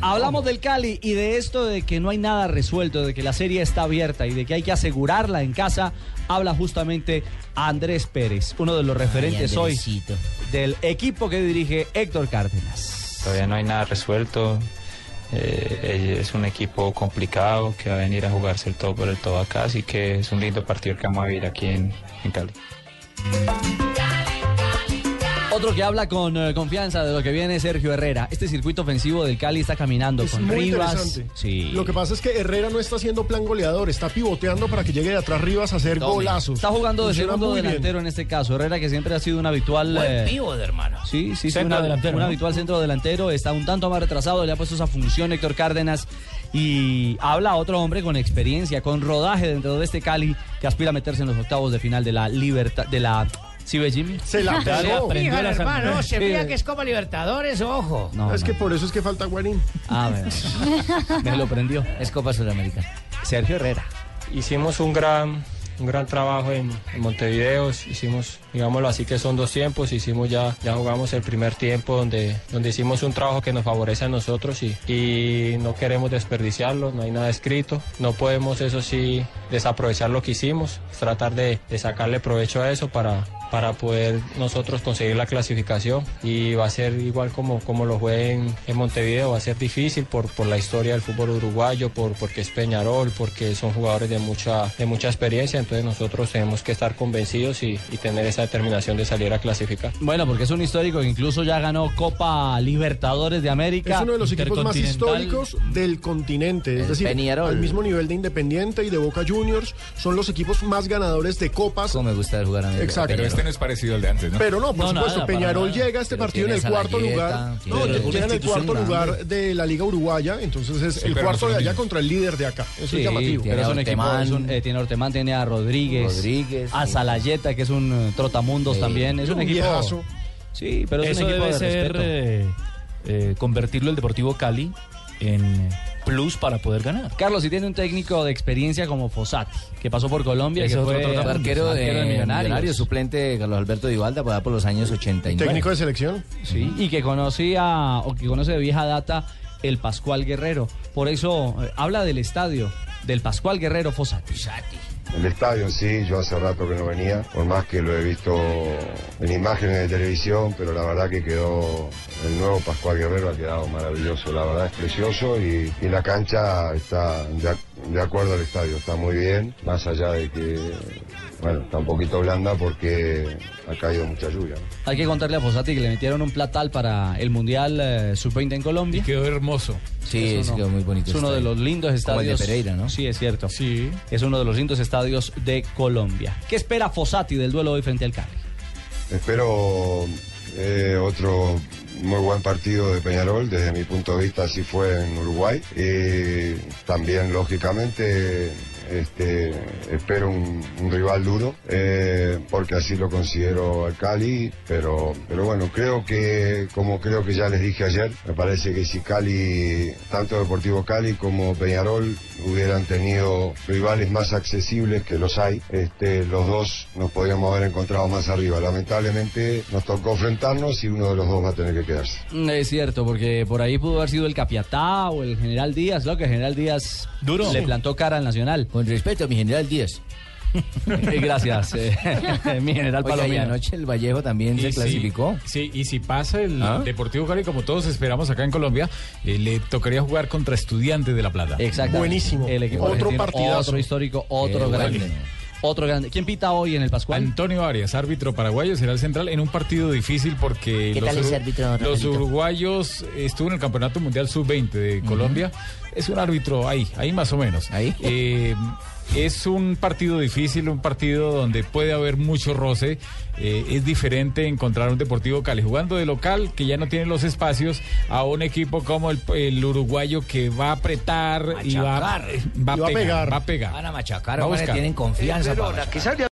Hablamos del Cali y de esto de que no hay nada resuelto, de que la serie está abierta y de que hay que asegurarla en casa. Habla justamente Andrés Pérez, uno de los referentes hoy del equipo que dirige Héctor Cárdenas. Todavía no hay nada resuelto. Eh, es un equipo complicado que va a venir a jugarse el todo por el todo acá, así que es un lindo partido que vamos a vivir aquí en, en Cali. Otro que habla con eh, confianza de lo que viene es Sergio Herrera. Este circuito ofensivo del Cali está caminando Es con muy Rivas. Sí. Lo que pasa es que Herrera no está haciendo plan goleador, está pivoteando para que llegue de atrás Rivas a hacer golazos. Está jugando de Funciona segundo bien. delantero en este caso. Herrera que siempre ha sido un habitual. eh, de hermano. Sí, sí, sí, Centro una- delantero, un ¿no? habitual centro delantero. Está un tanto más retrasado, le ha puesto esa función Héctor Cárdenas. Y habla otro hombre con experiencia, con rodaje dentro de este Cali que aspira a meterse en los octavos de final de la libertad. De la. ¿Sí ve Jimmy? Se la pegó. Fíjate, hermano, se fía que es Copa Libertadores, ojo. No, es no. que por eso es que falta Guarín. Ah, bueno. Me lo prendió. Es Copa Sudamericana. Sergio Herrera. Hicimos un gran, un gran trabajo en, en Montevideo, hicimos, digámoslo así, que son dos tiempos, hicimos ya, ya jugamos el primer tiempo donde, donde hicimos un trabajo que nos favorece a nosotros y, y no queremos desperdiciarlo, no hay nada escrito, no podemos eso sí desaprovechar lo que hicimos, tratar de, de sacarle provecho a eso para, para poder nosotros conseguir la clasificación y va a ser igual como, como lo fue en, en Montevideo, va a ser difícil por, por la historia del fútbol uruguayo, por, porque es Peñarol, porque son jugadores de mucha, de mucha experiencia, entonces nosotros tenemos que estar convencidos y, y tener esa determinación de salir a clasificar. Bueno, porque es un histórico que incluso ya ganó Copa Libertadores de América. Es uno de los equipos más históricos del continente. Es decir, Peñarol. al mismo nivel de Independiente y de Boca Juniors, son los equipos más ganadores de copas. Cómo me gusta jugar a mí. Exacto. Pero este no es parecido al de antes, ¿no? Pero no, por No, supuesto, nada, Peñarol nada. llega a este Pero partido en el tiene cuarto lugar. tiene No, llega en el cuarto grande. lugar de la Liga Uruguaya, entonces es Sí, el no cuarto son de allá contra el líder de acá. Eso Sí, es llamativo. pero es un equipo, Ortemán. es un- eh, tiene Ortemán, tiene a Rodríguez, Rodríguez, a sí. Salayeta, que es un eh, trotamundos Sí. también. Es un, Un equipo. viejazo. Sí, pero es Eso un equipo debe de ser eh, eh, convertirlo el Deportivo Cali en plus para poder ganar. Carlos, si tiene un técnico de experiencia como Fossati, que pasó por Colombia, Ese que otro fue trotamundos. Arquero de, de Millonarios. suplente de Carlos Alberto Vivalda por, allá por los años 89. Técnico de selección. Sí, y que conocía o que conoce de vieja data el Pascual Guerrero. Por eso eh, habla del estadio del Pascual Guerrero Fossati. El estadio sí, yo hace rato que no venía, por más que lo he visto en imágenes de televisión, pero la verdad que quedó, el nuevo Pascual Guerrero ha quedado maravilloso, la verdad es precioso y, y la cancha está de acuerdo al estadio, está muy bien, más allá de que, bueno, está un poquito blanda porque ha caído mucha lluvia. ¿no? Hay que contarle a Fossati que le metieron un platal para el Mundial eh, Sub-20 en Colombia. Quedó hermoso. Sí, Es sí, quedó muy bonito. Es uno de los lindos Como el estadios. de Pereira, ¿no? Sí, es cierto. Sí. Es uno de los lindos estadios de Colombia. ¿Qué espera Fossati del duelo hoy frente al Cali? Espero eh, otro muy buen partido de Peñarol, desde mi punto de vista así fue en Uruguay. Y también, lógicamente, este, espero un, un rival duro, eh, porque así lo considero al Cali, pero, pero bueno, creo que, como creo que ya les dije ayer, me parece que si Cali, tanto Deportivo Cali como Peñarol, hubieran tenido rivales más accesibles que los hay, este, los dos nos podríamos haber encontrado más arriba. Lamentablemente nos tocó enfrentarnos y uno de los dos va a tener que quedarse. Mm, Es cierto, porque por ahí pudo haber sido el Capiatá o el General Díaz, lo que el General Díaz Duro. le plantó cara al Nacional. Con respeto a mi general Díaz. Eh, Gracias, eh, mi General Palomino. anoche el Vallejo también se si- clasificó. Sí, y si pasa el ¿Ah? Deportivo Cali, como todos esperamos acá en Colombia, eh, le tocaría jugar contra Estudiantes de La Plata. Exacto. Buenísimo. El equipo Otro partidazo. Otro histórico, otro Qué grande. bueno. Otro grande. ¿Quién pita hoy en el Pascual? Antonio Arias, árbitro paraguayo, será el central en un partido difícil porque ¿Qué los, tal ese uru- árbitro, los uruguayos estuvo en el Campeonato Mundial Sub-20 de Colombia. Es un árbitro ahí, ahí más o menos. Ahí. Eh, es un partido difícil, un partido donde puede haber mucho roce. Eh, es diferente encontrar un Deportivo Cali jugando de local, que ya no tiene los espacios, a un equipo como el, el uruguayo que va a apretar y va, Machacar. va Y va a pegar, pegar. va a pegar. Van a machacar, tienen confianza. para.